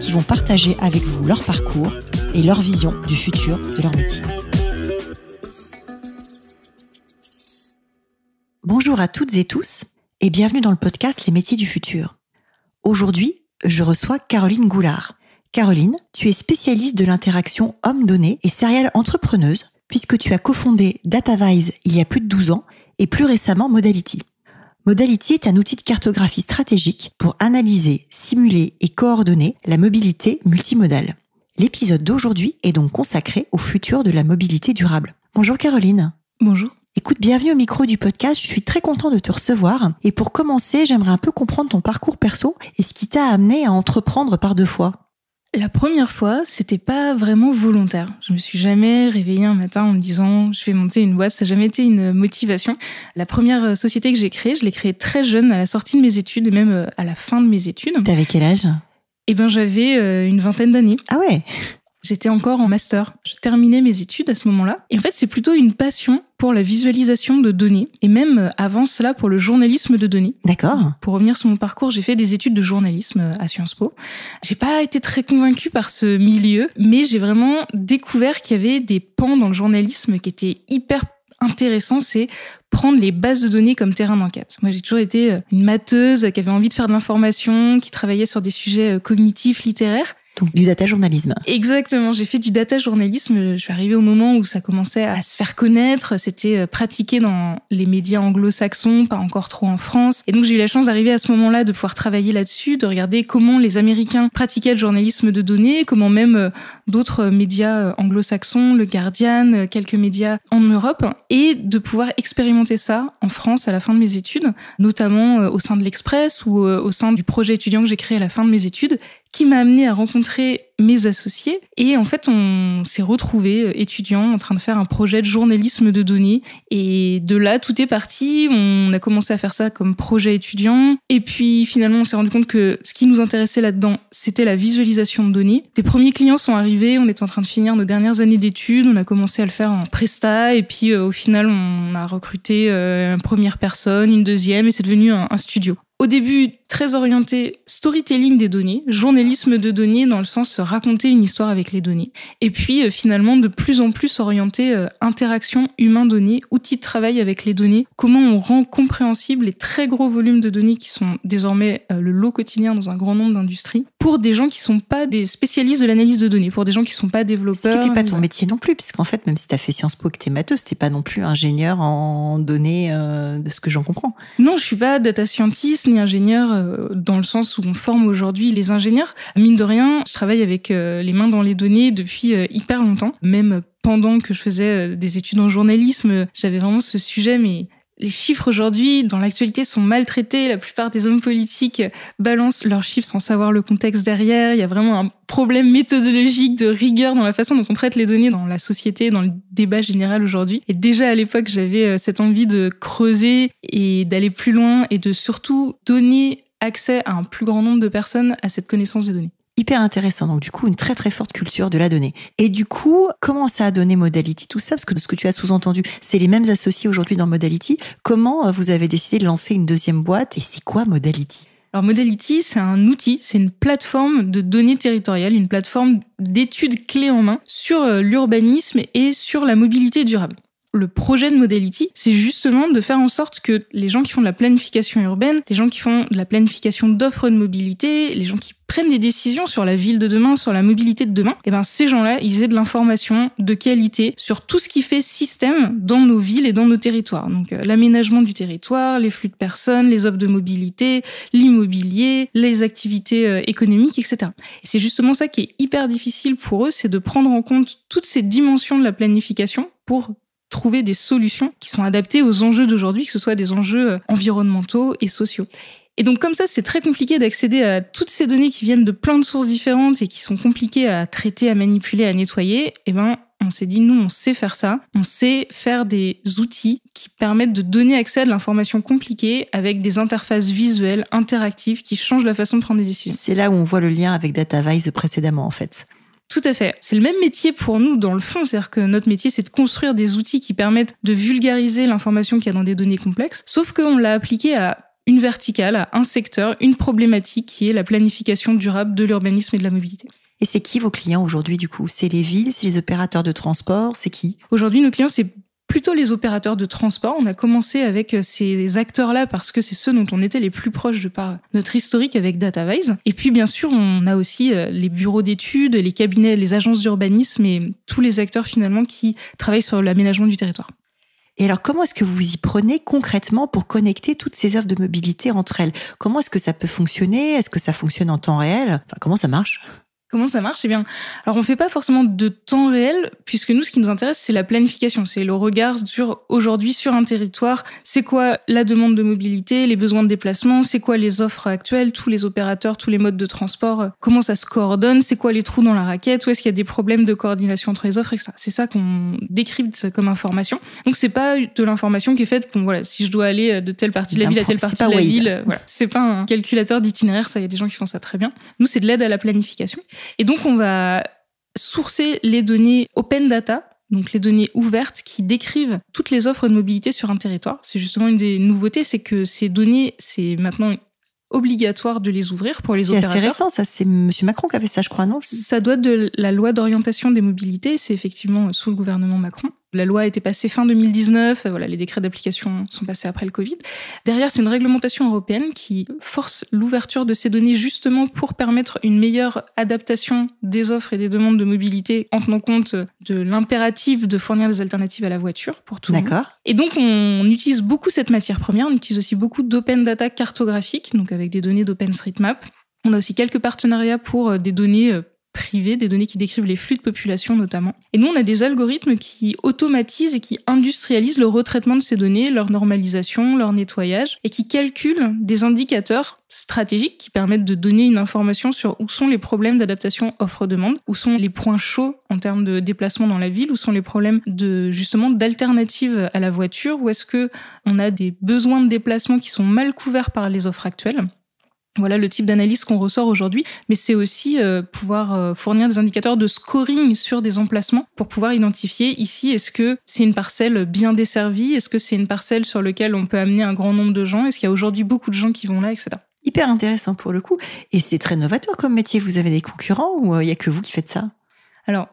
qui vont partager avec vous leur parcours et leur vision du futur de leur métier. Bonjour à toutes et tous et bienvenue dans le podcast Les métiers du futur. Aujourd'hui, je reçois Caroline Goulard. Caroline, tu es spécialiste de l'interaction homme-données et serial entrepreneuse puisque tu as cofondé DataVise il y a plus de 12 ans et plus récemment Modality. Modality est un outil de cartographie stratégique pour analyser, simuler et coordonner la mobilité multimodale. L'épisode d'aujourd'hui est donc consacré au futur de la mobilité durable. Bonjour Caroline. Bonjour. Écoute, bienvenue au micro du podcast. Je suis très content de te recevoir. Et pour commencer, j'aimerais un peu comprendre ton parcours perso et ce qui t'a amené à entreprendre par deux fois. La première fois, c'était pas vraiment volontaire. Je me suis jamais réveillée un matin en me disant je vais monter une boîte. Ça n'a jamais été une motivation. La première euh, société que j'ai créée, je l'ai créée très jeune, à la sortie de mes études et même euh, à la fin de mes études. T'avais quel âge? Eh ben, j'avais euh, une vingtaine d'années. Ah ouais? J'étais encore en master. Je terminais mes études à ce moment-là. Et en fait, c'est plutôt une passion pour la visualisation de données et même euh, avant cela pour le journalisme de données. D'accord. Pour revenir sur mon parcours, j'ai fait des études de journalisme euh, à Sciences Po. J'ai pas été très convaincue par ce milieu, mais j'ai vraiment découvert qu'il y avait des pans dans le journalisme qui étaient hyper intéressants. C'est prendre les bases de données comme terrain d'enquête. Moi, j'ai toujours été euh, une matheuse qui avait envie de faire de l'information, qui travaillait sur des sujets cognitifs, littéraires. Du data journalisme. Exactement, j'ai fait du data journalisme. Je suis arrivée au moment où ça commençait à se faire connaître. C'était euh, pratiqué dans les médias anglo-saxons, pas encore trop en France. Et donc j'ai eu la chance d'arriver à ce moment-là de pouvoir travailler là-dessus, de regarder comment les Américains pratiquaient le journalisme de données, comment même euh, d'autres médias euh, anglo-saxons, le Guardian, quelques médias en Europe, et de pouvoir expérimenter ça en France à la fin de mes études, notamment au sein de l'Express ou au sein du projet étudiant que j'ai créé à la fin de mes études, qui m'a amené à rencontrer mes associés. Et en fait, on s'est retrouvés euh, étudiants en train de faire un projet de journalisme de données. Et de là, tout est parti. On a commencé à faire ça comme projet étudiant. Et puis finalement, on s'est rendu compte que ce qui nous intéressait là-dedans, c'était la visualisation de données. Les premiers clients sont arrivés. On est en train de finir nos dernières années d'études. On a commencé à le faire en presta. Et puis euh, au final, on a recruté euh, une première personne, une deuxième, et c'est devenu un studio au début très orienté storytelling des données, journalisme de données dans le sens de raconter une histoire avec les données. Et puis euh, finalement de plus en plus orienté euh, interaction humain-données, outils de travail avec les données, comment on rend compréhensible les très gros volumes de données qui sont désormais euh, le lot quotidien dans un grand nombre d'industries pour des gens qui sont pas des spécialistes de l'analyse de données, pour des gens qui sont pas développeurs. Ce qui n'était pas ton métier non plus, puisqu'en fait, même si tu as fait Sciences Po et que tu es matheuse, t'es pas non plus ingénieur en données de ce que j'en comprends. Non, je suis pas data scientist ni ingénieur euh, dans le sens où on forme aujourd'hui les ingénieurs. Mine de rien, je travaille avec euh, les mains dans les données depuis euh, hyper longtemps. Même pendant que je faisais des études en journalisme, j'avais vraiment ce sujet, mais les chiffres aujourd'hui, dans l'actualité, sont maltraités. La plupart des hommes politiques balancent leurs chiffres sans savoir le contexte derrière. Il y a vraiment un problème méthodologique de rigueur dans la façon dont on traite les données dans la société, dans le débat général aujourd'hui. Et déjà à l'époque, j'avais euh, cette envie de creuser et d'aller plus loin et de surtout donner accès à un plus grand nombre de personnes à cette connaissance des données hyper intéressant. Donc du coup, une très très forte culture de la donnée. Et du coup, comment ça a donné Modality tout ça? Parce que de ce que tu as sous-entendu, c'est les mêmes associés aujourd'hui dans Modality. Comment euh, vous avez décidé de lancer une deuxième boîte et c'est quoi Modality? Alors Modality, c'est un outil, c'est une plateforme de données territoriales, une plateforme d'études clés en main sur euh, l'urbanisme et sur la mobilité durable le projet de Modality, c'est justement de faire en sorte que les gens qui font de la planification urbaine, les gens qui font de la planification d'offres de mobilité, les gens qui prennent des décisions sur la ville de demain, sur la mobilité de demain, et eh ben ces gens-là, ils aient de l'information de qualité sur tout ce qui fait système dans nos villes et dans nos territoires. Donc euh, l'aménagement du territoire, les flux de personnes, les offres de mobilité, l'immobilier, les activités euh, économiques, etc. Et c'est justement ça qui est hyper difficile pour eux, c'est de prendre en compte toutes ces dimensions de la planification pour trouver des solutions qui sont adaptées aux enjeux d'aujourd'hui, que ce soit des enjeux euh, environnementaux et sociaux. Et donc comme ça, c'est très compliqué d'accéder à toutes ces données qui viennent de plein de sources différentes et qui sont compliquées à traiter, à manipuler, à nettoyer. Eh ben, on s'est dit, nous, on sait faire ça. On sait faire des outils qui permettent de donner accès à de l'information compliquée avec des interfaces visuelles, interactives, qui changent la façon de prendre des décisions. C'est là où on voit le lien avec DataVise précédemment, en fait. Tout à fait. C'est le même métier pour nous dans le fond. C'est-à-dire que notre métier, c'est de construire des outils qui permettent de vulgariser l'information qu'il y a dans des données complexes. Sauf qu'on l'a appliqué à une verticale, à un secteur, une problématique qui est la planification durable de l'urbanisme et de la mobilité. Et c'est qui vos clients aujourd'hui du coup? C'est les villes, c'est les opérateurs de transport, c'est qui? Aujourd'hui, nos clients, c'est plutôt les opérateurs de transport. On a commencé avec euh, ces acteurs-là parce que c'est ceux dont on était les plus proches de par notre historique avec DataVise. Et puis, bien sûr, on a aussi euh, les bureaux d'études, les cabinets, les agences d'urbanisme et tous les acteurs finalement qui travaillent sur l'aménagement du territoire. Et alors, comment est-ce que vous y prenez concrètement pour connecter toutes ces offres de mobilité entre elles? Comment est-ce que ça peut fonctionner? Est-ce que ça fonctionne en temps réel? Enfin, Comment ça marche? Comment ça marche? Eh bien, alors on fait pas forcément de temps réel, puisque nous, ce qui nous intéresse, c'est la planification, c'est le regard sur aujourd'hui sur un territoire. C'est quoi la demande de mobilité, les besoins de déplacement, c'est quoi les offres actuelles, tous les opérateurs, tous les modes de transport, euh, comment ça se coordonne, c'est quoi les trous dans la raquette, où est-ce qu'il y a des problèmes de coordination entre les offres, etc. C'est ça qu'on décrypte comme information. Donc c'est pas de l'information qui est faite pour voilà, si je dois aller euh, de telle partie de la ville à telle partie de la ville, euh, voilà, c'est pas un calculateur d'itinéraire, ça, il y a des gens qui font ça très bien. Nous, c'est de l'aide à la planification. Et donc, on va sourcer les données open data, donc les données ouvertes qui décrivent toutes les offres de mobilité sur un territoire. C'est justement une des nouveautés, c'est que ces données, c'est maintenant obligatoire de les ouvrir pour les opérateurs. C'est assez récent, ça. C'est M. Macron qui a fait ça, je crois, non? Ça doit de la loi d'orientation des mobilités. C'est effectivement sous le gouvernement Macron. La loi a été passée fin 2019, voilà, les décrets d'application sont passés après le Covid. Derrière, c'est une réglementation européenne qui force l'ouverture de ces données justement pour permettre une meilleure adaptation des offres et des demandes de mobilité en tenant compte de l'impératif de fournir des alternatives à la voiture pour tout le monde. D'accord. Et donc, on utilise beaucoup cette matière première, on utilise aussi beaucoup d'open data cartographiques, donc avec des données d'OpenStreetMap. On a aussi quelques partenariats pour euh, des données euh, privées, des données qui décrivent les flux de population notamment. Et nous, on a des algorithmes qui automatisent et qui industrialisent le retraitement de ces données, leur normalisation, leur nettoyage, et qui calculent des indicateurs stratégiques qui permettent de donner une information sur où sont les problèmes d'adaptation offre-demande, où sont les points chauds en termes de déplacement dans la ville, où sont les problèmes de justement d'alternatives à la voiture, où est-ce que on a des besoins de déplacement qui sont mal couverts par les offres actuelles. Voilà le type d'analyse qu'on ressort aujourd'hui, mais c'est aussi euh, pouvoir euh, fournir des indicateurs de scoring sur des emplacements pour pouvoir identifier ici est-ce que c'est une parcelle bien desservie, est-ce que c'est une parcelle sur laquelle on peut amener un grand nombre de gens, est-ce qu'il y a aujourd'hui beaucoup de gens qui vont là, etc. Hyper intéressant pour le coup, et c'est très novateur comme métier. Vous avez des concurrents ou euh, il y a que vous qui faites ça? Alors,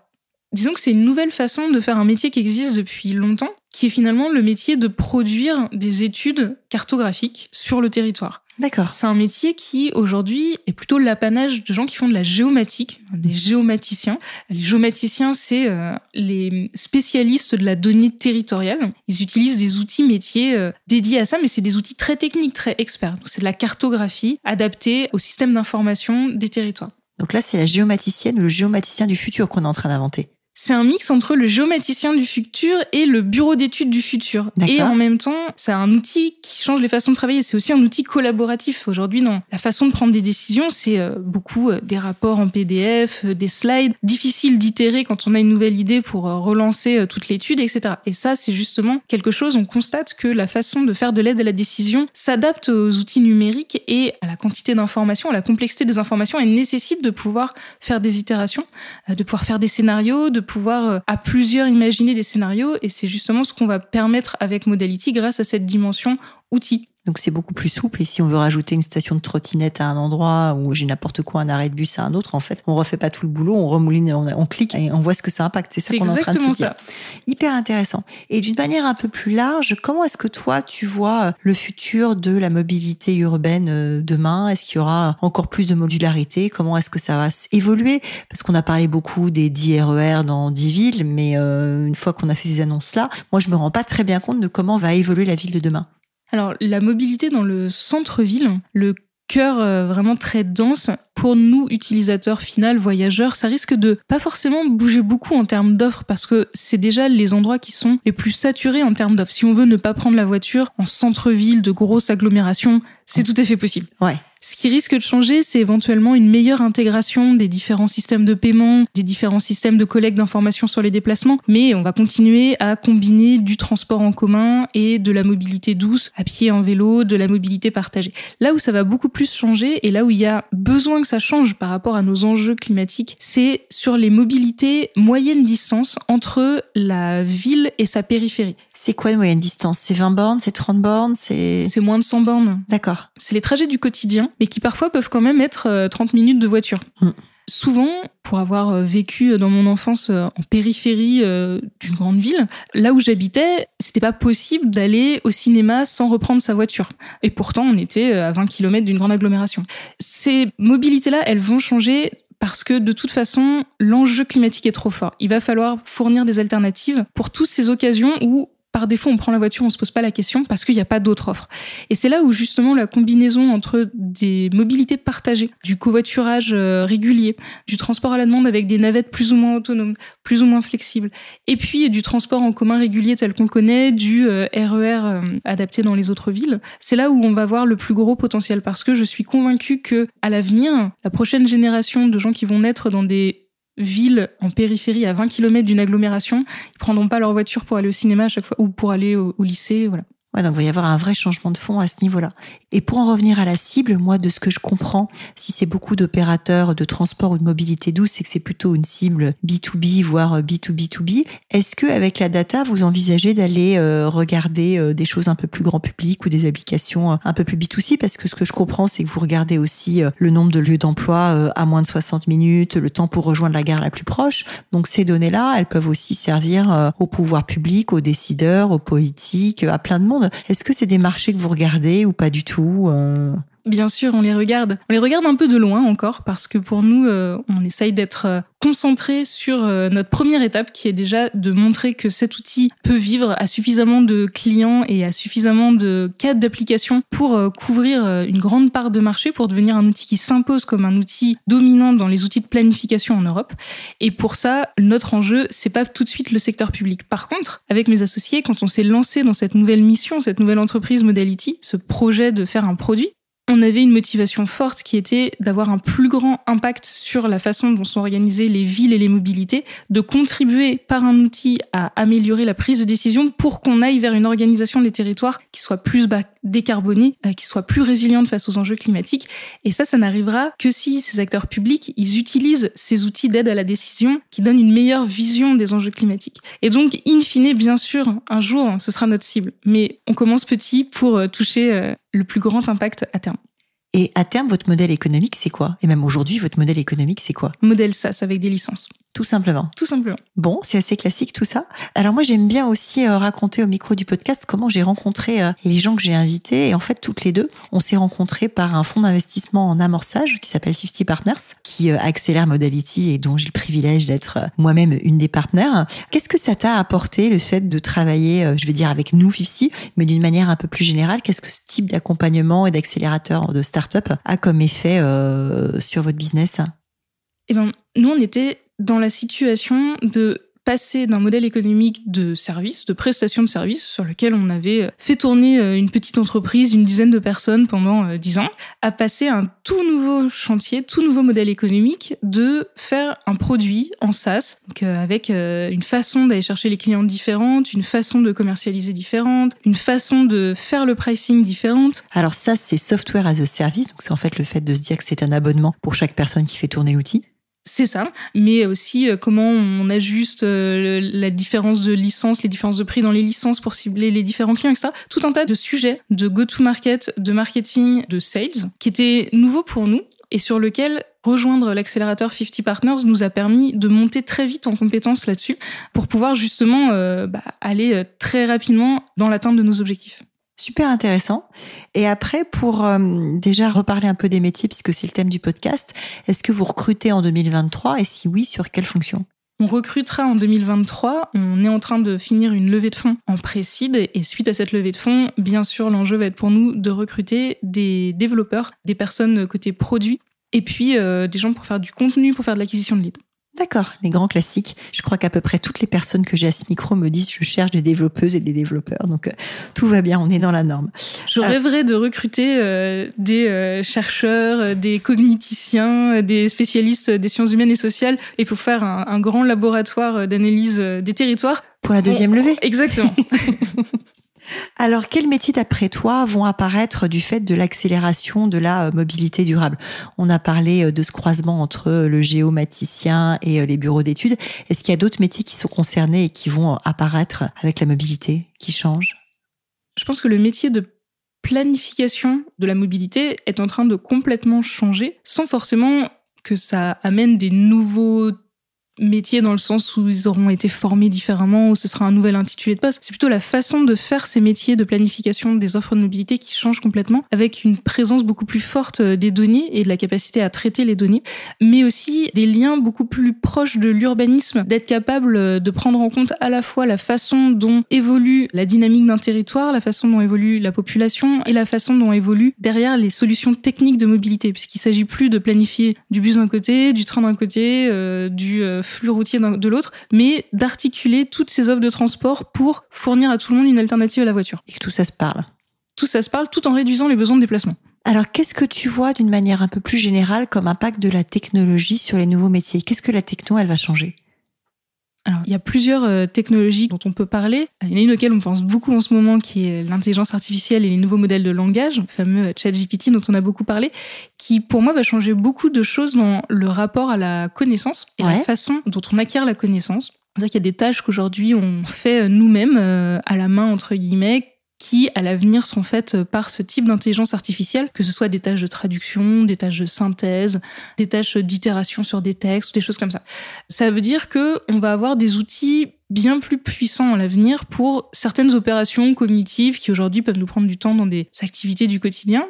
disons que c'est une nouvelle façon de faire un métier qui existe depuis longtemps, qui est finalement le métier de produire des études cartographiques sur le territoire. D'accord. C'est un métier qui aujourd'hui est plutôt l'apanage de gens qui font de la géomatique, des géomaticiens. Les géomaticiens, c'est euh, les spécialistes de la donnée territoriale. Ils utilisent des outils métiers euh, dédiés à ça, mais c'est des outils très techniques, très experts. C'est de la cartographie adaptée au système d'information des territoires. Donc là, c'est la géomaticienne ou le géomaticien du futur qu'on est en train d'inventer c'est un mix entre le géomaticien du futur et le bureau d'études du futur. Et en même temps, c'est un outil qui change les façons de travailler. C'est aussi un outil collaboratif. Aujourd'hui, dans la façon de prendre des décisions, c'est euh, beaucoup euh, des rapports en PDF, euh, des slides, difficile d'itérer quand on a une nouvelle idée pour relancer toute l'étude, etc. Et ça, c'est justement quelque chose, on constate que la façon de faire de l'aide à la décision s'adapte aux outils numériques et à la quantité d'informations, à la complexité des informations et nécessite de pouvoir faire des itérations, de pouvoir faire des scénarios, de pouvoir euh, à plusieurs imaginer des scénarios et c'est justement ce qu'on va permettre avec Modality grâce à cette dimension outil. Donc c'est beaucoup plus souple. Et si on veut rajouter une station de trottinette à un endroit où j'ai n'importe quoi, un arrêt de bus à un autre, en fait, on refait pas tout le boulot, on remouline, on, clique et on voit ce que ça impacte. C'est ça qu'on est en train de se dire. Ça. Hyper intéressant. Et d'une manière un peu plus large, comment est-ce que toi tu vois euh, le futur de la mobilité urbaine euh, demain? Est-ce qu'il y aura encore plus de modularité? Comment est-ce que ça va évoluer? Parce qu'on a parlé beaucoup des 10 RER dans 10 villes, mais euh, une fois qu'on a fait ces annonces-là, moi je me rends pas très bien compte de comment va évoluer la ville de demain. Alors, la mobilité dans le centre-ville, le cœur euh, vraiment très dense. Pour nous, utilisateurs final, voyageurs, ça risque de pas forcément bouger beaucoup en termes d'offres parce que c'est déjà les endroits qui sont les plus saturés en termes d'offres. Si on veut ne pas prendre la voiture en centre-ville de grosses agglomérations, c'est tout à fait possible. Ouais. Ce qui risque de changer, c'est éventuellement une meilleure intégration des différents systèmes de paiement, des différents systèmes de collecte d'informations sur les déplacements, mais on va continuer à combiner du transport en commun et de la mobilité douce, à pied, en vélo, de la mobilité partagée. Là où ça va beaucoup plus changer et là où il y a besoin que ça change par rapport à nos enjeux climatiques, c'est sur les mobilités moyenne distance entre la ville et sa périphérie. C'est quoi une moyenne distance? C'est 20 bornes, c'est 30 bornes, c'est... C'est moins de 100 bornes. D'accord. C'est les trajets du quotidien, mais qui parfois peuvent quand même être 30 euh, minutes de voiture. Mm. Souvent, pour avoir euh, vécu dans mon enfance euh, en périphérie d'une grande ville, là où j'habitais, c'était pas possible d'aller au cinéma sans reprendre sa voiture. Et pourtant, on était à 20 km d'une grande agglomération. Ces mobilités-là, elles vont changer parce que de toute façon, l'enjeu climatique est trop fort. Il va falloir fournir des alternatives pour toutes ces occasions où par défaut, on prend la voiture, on se pose pas la question parce qu'il n'y a pas d'autre offre. Et c'est là où justement la combinaison entre des mobilités partagées, du covoiturage euh, régulier, du transport à la demande avec des navettes plus ou moins autonomes, plus ou moins flexibles, et puis du transport en commun régulier tel qu'on connaît, du RER euh, e euh, adapté dans les autres villes, c'est là où on va voir le plus gros potentiel parce que je suis convaincue que à l'avenir, la prochaine génération de gens qui vont naître dans des ville en périphérie à 20 km d'une agglomération, ils prendront pas leur voiture pour aller au cinéma à chaque fois ou pour aller au, au lycée, voilà. Ouais, donc il va y avoir un vrai changement de fond à ce niveau-là. Et pour en revenir à la cible, moi, de ce que je comprends, si c'est beaucoup d'opérateurs de transport ou de mobilité douce, c'est que c'est plutôt une cible B2B, voire B2B2B. Est-ce que avec la data, vous envisagez d'aller euh, regarder euh, des choses un peu plus grand public ou des applications euh, un peu plus B2C Parce que ce que je comprends, c'est que vous regardez aussi le nombre de lieux d'emploi à moins de 60 minutes, le temps pour rejoindre la gare la plus proche. Donc ces données-là, elles peuvent aussi servir au pouvoir public, aux décideurs, aux politiques, à plein de monde. Est-ce que c'est des marchés que vous regardez ou pas du tout euh? Bien sûr, on les regarde. On les regarde un peu de loin encore parce que pour nous, euh, on essaye d'être euh, concentré sur notre première étape qui est déjà de montrer que cet outil peut vivre à suffisamment de clients et à suffisamment de cas d'application pour couvrir une grande part de marché, pour devenir un outil qui s'impose comme un outil dominant dans les outils de planification en Europe. Et pour ça, notre enjeu, c'est pas tout de suite le secteur public. Par contre, avec mes associés, quand on s'est lancé dans cette nouvelle mission, cette nouvelle entreprise Modality, ce projet de faire un produit, on avait une motivation forte qui était d'avoir un plus grand impact sur la façon dont sont organisées les villes et les mobilités, de contribuer par un outil à améliorer la prise de décision pour qu'on aille vers une organisation des territoires qui soit plus bas décarbonée, euh, qui soit plus résiliente face aux enjeux climatiques. Et ça, ça n'arrivera que si ces acteurs publics, ils utilisent ces outils d'aide à la décision qui donnent une meilleure vision des enjeux climatiques. Et donc, in fine, bien sûr, un jour, ce sera notre cible. Mais on commence petit pour euh, toucher euh, le plus grand impact à terme. Et à terme, votre modèle économique, c'est quoi? Et même aujourd'hui, votre modèle économique, c'est quoi? Modèle SaaS avec des licences. Tout simplement. Tout simplement. Bon, c'est assez classique tout ça. Alors moi, j'aime bien aussi euh, raconter au micro du podcast comment j'ai rencontré euh, les gens que j'ai invités. Et en fait, toutes les deux, on s'est rencontrés par un fonds d'investissement en amorçage qui s'appelle 50 Partners, qui euh, accélère Modality et dont j'ai le privilège d'être moi-même une des partenaires. Qu'est-ce que ça t'a apporté le fait de travailler, je vais dire avec nous 50, mais d'une manière un peu plus générale? Qu'est-ce que ce type d'accompagnement et d'accélérateur de start-up a comme effet sur votre business? Eh ben, nous, on était dans la situation de passer d'un modèle économique de service, de prestation de service, sur lequel on avait fait tourner euh, une petite entreprise, une dizaine de personnes pendant euh, dix ans, à passer un tout nouveau chantier, tout nouveau modèle économique de faire un produit en SaaS, donc euh, avec une façon d'aller chercher les clients différentes, une façon de commercialiser différente, une façon de faire le pricing différente. Alors ça, c'est software as a service, donc c'est en fait le fait de se dire que c'est un abonnement pour chaque personne qui fait tourner l'outil. C'est ça, mais aussi euh, comment on ajuste euh, la différence de licence, les différences de prix dans les licences pour cibler les différents clients, etc. Tout un tas de sujets de go-to-market, de marketing, de sales, qui étaient nouveaux pour nous et sur lequel rejoindre l'accélérateur 50 Partners nous a permis de monter très vite en compétences là-dessus pour pouvoir justement euh, bah, aller très rapidement dans l'atteinte de nos objectifs. Super intéressant. Et après, pour euh, déjà reparler un peu des métiers, puisque c'est le thème du podcast, est-ce que vous recrutez en 2023 et si oui, sur quelle fonction? On recrutera en 2023. On est en train de finir une levée de fonds en précide. Et suite à cette levée de fonds, bien sûr, l'enjeu va être pour nous de recruter des développeurs, des personnes côté produit, et puis euh, des gens pour faire du contenu, pour faire de l'acquisition de leads. D'accord, les grands classiques. Je crois qu'à peu près toutes les personnes que j'ai à ce micro me disent je cherche des développeuses et des développeurs. Donc euh, tout va bien, on est dans la norme. Je rêverais de recruter euh, des euh, chercheurs, des cogniticiens, des spécialistes des sciences humaines et sociales et pour faire un, un grand laboratoire d'analyse des territoires. Pour la deuxième levée. Exactement. Alors, quels métiers, d'après toi, vont apparaître du fait de l'accélération de la euh, mobilité durable? On a parlé euh, de ce croisement entre euh, le géomaticien et les bureaux d'études. Est-ce qu'il y a d'autres métiers qui sont concernés et qui vont apparaître avec la mobilité, qui changent Je pense que le métier de planification de la mobilité est en train de complètement changer, sans forcément que ça amène des nouveaux métiers dans le sens où ils auront été formés différemment, ou ce sera un nouvel intitulé de poste. C'est plutôt la façon de faire ces métiers de planification des offres de mobilité qui change complètement, avec une présence beaucoup plus forte euh, des données et de la capacité à traiter les données, mais aussi des liens beaucoup plus proches de l'urbanisme, d'être capable euh, de prendre en compte à la fois la façon dont évolue la dynamique d'un territoire, la façon dont évolue la population et la façon dont évolue derrière les solutions techniques de mobilité, puisqu'il s'agit plus de planifier du bus d'un côté, du train d'un côté, euh, du flux routier de l'autre, mais d'articuler toutes ces offres de transport pour fournir à tout le monde une alternative à la voiture. Et que tout ça se parle. Tout ça se parle tout en réduisant les besoins de déplacement. Alors, qu'est-ce que tu vois d'une manière un peu plus générale comme impact de la technologie sur les nouveaux métiers? Qu'est-ce que la techno, elle va changer? Alors, il y a plusieurs euh, technologies dont on peut parler. Il y en a une auquel on pense beaucoup en ce moment, qui est l'intelligence artificielle et les nouveaux modèles de langage, le fameux euh, ChatGPT dont on a beaucoup parlé, qui pour moi va changer beaucoup de choses dans le rapport à la connaissance et la façon dont on acquiert la connaissance. C'est-à-dire qu'il y a des tâches qu'aujourd'hui on fait euh, nous-mêmes à la main entre guillemets qui, à l'avenir, sont faites par ce type d'intelligence artificielle, que ce soit des tâches de traduction, des tâches de synthèse, des tâches d'itération sur des textes, des choses comme ça. Ça veut dire que on va avoir des outils bien plus puissants à l'avenir pour certaines opérations cognitives qui aujourd'hui peuvent nous prendre du temps dans des activités du quotidien.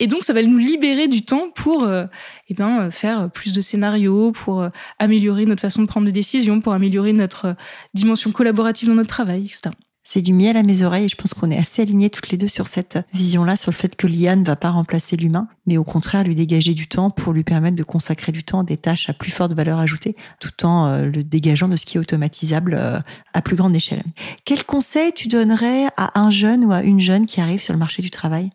Et donc, ça va nous libérer du temps pour euh, eh ben, faire plus de scénarios, pour euh, améliorer notre façon de prendre des décisions, pour améliorer notre euh, dimension collaborative dans notre travail, etc c'est du miel à mes oreilles et je pense qu'on est assez alignés toutes les deux sur cette vision-là, sur le fait que l'IA ne va pas remplacer l'humain, mais au contraire lui dégager du temps pour lui permettre de consacrer du temps à des tâches à plus forte valeur ajoutée, tout en euh, le dégageant de ce qui est automatisable euh, à plus grande échelle. Quel conseil tu donnerais à un jeune ou à une jeune qui arrive sur le marché du travail?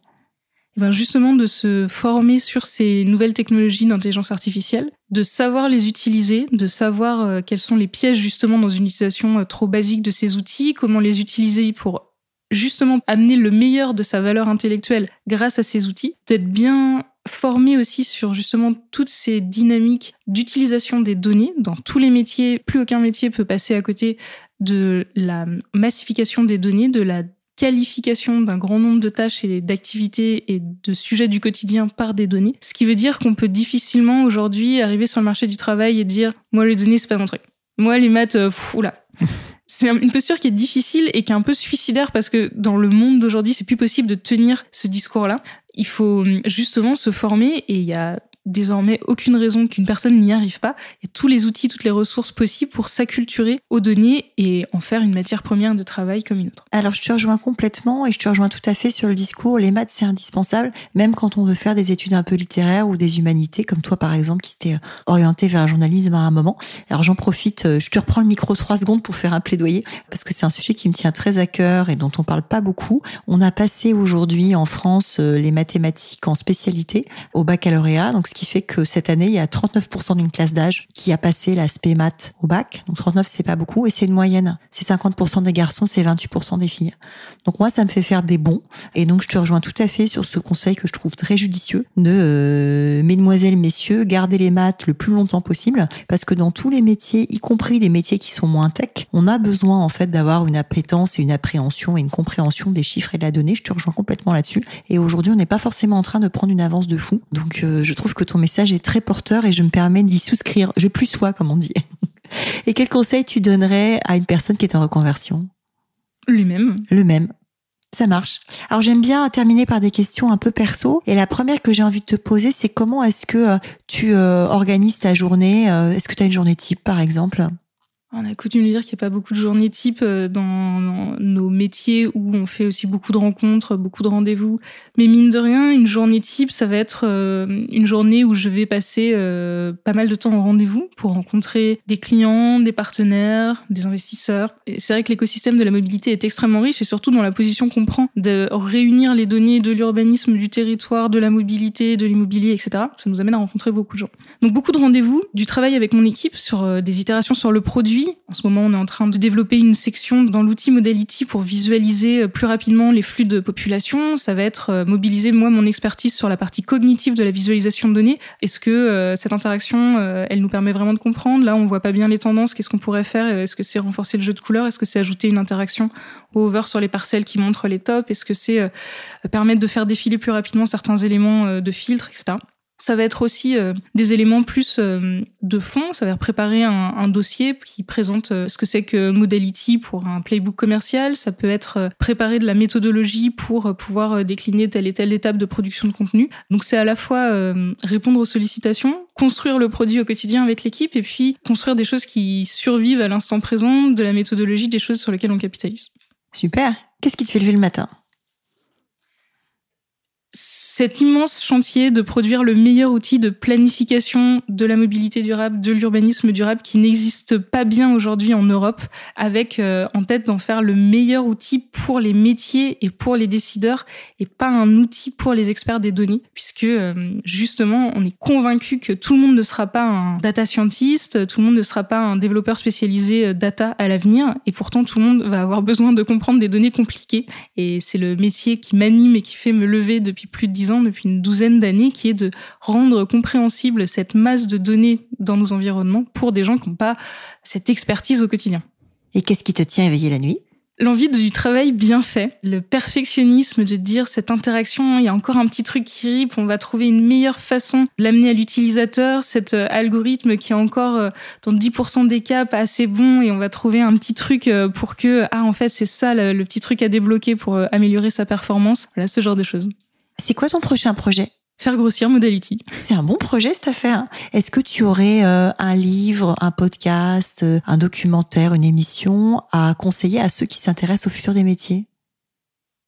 Eh ben justement de se former sur ces nouvelles technologies d'intelligence artificielle, de savoir les utiliser, de savoir euh, quels sont les pièges justement dans une utilisation euh, trop basique de ces outils, comment les utiliser pour justement amener le meilleur de sa valeur intellectuelle grâce à ces outils, d'être bien formé aussi sur justement toutes ces dynamiques d'utilisation des données dans tous les métiers. Plus aucun métier peut passer à côté de la massification des données, de la qualification d'un grand nombre de tâches et d'activités et de sujets du quotidien par des données. Ce qui veut dire qu'on peut difficilement aujourd'hui arriver sur le marché du travail et dire moi les données c'est pas mon truc. Moi les maths, euh, oula. c'est une posture qui est difficile et qui est un peu suicidaire parce que dans le monde d'aujourd'hui, c'est plus possible de tenir ce discours-là. Il faut hum, justement se former et il y a désormais aucune raison qu'une personne n'y arrive pas. Il tous les outils, toutes les ressources possibles pour s'acculturer aux données et en faire une matière première de travail comme une autre. Alors je te rejoins complètement et je te rejoins tout à fait sur le discours. Les maths, c'est indispensable, même quand on veut faire des études un peu littéraires ou des humanités, comme toi par exemple, qui t'es orienté vers un journalisme à un moment. Alors j'en profite, euh, je te reprends le micro trois secondes pour faire un plaidoyer, parce que c'est un sujet qui me tient très à cœur et dont on parle pas beaucoup. On a passé aujourd'hui en France euh, les mathématiques en spécialité au baccalauréat, donc ce qui fait que cette année, il y a 39% d'une classe d'âge qui a passé la SP maths au bac. Donc 39, c'est pas beaucoup et c'est une moyenne. C'est 50% des garçons, c'est 28% des filles. Donc moi, ça me fait faire des bons. Et donc je te rejoins tout à fait sur ce conseil que je trouve très judicieux de euh, mesdemoiselles, messieurs, garder les maths le plus longtemps possible parce que dans tous les métiers, y compris les métiers qui sont moins tech, on a besoin en fait d'avoir une appétence et une appréhension et une compréhension des chiffres et de la donnée. Je te rejoins complètement là-dessus. Et aujourd'hui, on n'est pas forcément en train de prendre une avance de fou. Donc euh, je trouve que ton message est très porteur et je me permets d'y souscrire. Je plus sois, comme on dit. Et quel conseil tu donnerais à une personne qui est en reconversion? Lui-même. Le même. Ça marche. Alors j'aime bien terminer par des questions un peu perso. Et la première que j'ai envie de te poser, c'est comment est-ce que euh, tu euh, organises ta journée? Euh, Est-ce que tu as une journée type, par exemple? On a coutume de dire qu'il n'y a pas beaucoup de journées type euh, dans, nos métiers où on fait aussi beaucoup de rencontres, beaucoup de rendez-vous. Mais mine de rien, une journée type, ça va être euh, une journée où je vais passer euh, pas mal de temps en rendez-vous pour rencontrer des clients, des partenaires, des investisseurs. C'est vrai que l'écosystème de la mobilité est extrêmement riche et surtout dans la position qu'on prend de réunir les données de l'urbanisme, du territoire, de la mobilité, de l'immobilier, etc. Ça nous amène à rencontrer beaucoup de gens. Donc beaucoup de rendez-vous, du travail avec mon équipe sur des itérations sur le produit en ce moment, on est en train de développer une section dans l'outil Modality pour visualiser euh, plus rapidement les flux de population. Ça va être euh, mobiliser, moi, mon expertise sur la partie cognitive de la visualisation de données. Est-ce que euh, cette interaction, elle nous permet vraiment de comprendre? Là, on voit pas bien les tendances. Qu'est-ce qu'on pourrait faire? Est-ce que c'est renforcer le jeu de couleurs? Est-ce que c'est ajouter une interaction au hover sur les parcelles qui montrent les tops? Est-ce que c'est permettre de faire défiler plus rapidement certains éléments de filtre, etc. Ça va être aussi euh, des éléments plus euh, de fond. Ça va préparer un, dossier qui présente euh, ce que c'est que Modality pour un playbook commercial. Ça peut être préparer de la méthodologie pour pouvoir décliner telle et telle étape de production de contenu. Donc c'est à la fois répondre aux sollicitations, construire le produit au quotidien avec l'équipe et puis construire des choses qui survivent à l'instant présent, de la méthodologie, des choses sur lesquelles on capitalise. Super. Qu'est-ce qui te fait lever le matin? Cet immense chantier de produire le meilleur outil de planification de la mobilité durable, de l'urbanisme durable qui n'existe pas bien aujourd'hui en Europe, avec euh, en tête d'en faire le meilleur outil pour les métiers et pour les décideurs et pas un outil pour les experts des données, puisque euh, justement on est convaincu que tout le monde ne sera pas un data scientist, tout le monde ne sera pas un développeur spécialisé euh, data à l'avenir, et pourtant tout le monde va avoir besoin de comprendre des données compliquées, et c'est le métier qui m'anime et qui fait me lever depuis plus de dix ans, depuis une douzaine d'années, qui est de rendre compréhensible cette masse de données dans nos environnements pour des gens qui n'ont pas cette expertise au quotidien. Et qu'est-ce qui te tient éveillé la nuit? L'envie du travail bien fait, le perfectionnisme de dire cette interaction, il y a encore un petit truc qui ripe, on va trouver une meilleure façon de l'amener à l'utilisateur, cet euh, algorithme qui est encore euh, dans 10% des cas pas assez bon et on va trouver un petit truc euh, pour que, ah en fait c'est ça le, le petit truc à débloquer pour améliorer sa performance, voilà ce genre de choses. C'est quoi ton prochain projet? Faire grossir Modality. C'est un bon projet cette affaire. Est-ce que tu aurais euh, un livre, un podcast, euh, un documentaire, une émission à conseiller à ceux qui s'intéressent au futur des métiers?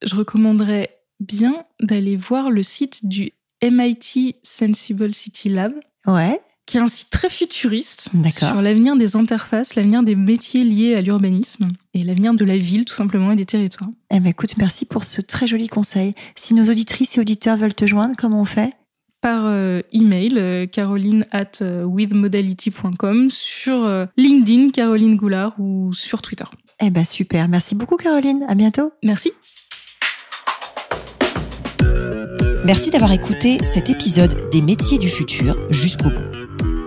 Je recommanderais bien d'aller voir le site du MIT Sensible City Lab. Ouais qui est un site très futuriste sur l'avenir des interfaces, l'avenir des métiers liés à l'urbanisme et l'avenir de la ville tout simplement et des territoires. Eh ben écoute, merci pour ce très joli conseil. Si nos auditrices et auditeurs veulent te joindre, comment on fait? Par euh, email euh, caroline at euh, withmodality.com sur LinkedIn Caroline Goulard ou sur Twitter. Eh ben super, merci beaucoup Caroline, à bientôt. Merci. Merci d'avoir écouté cet épisode des métiers du futur jusqu'au bout.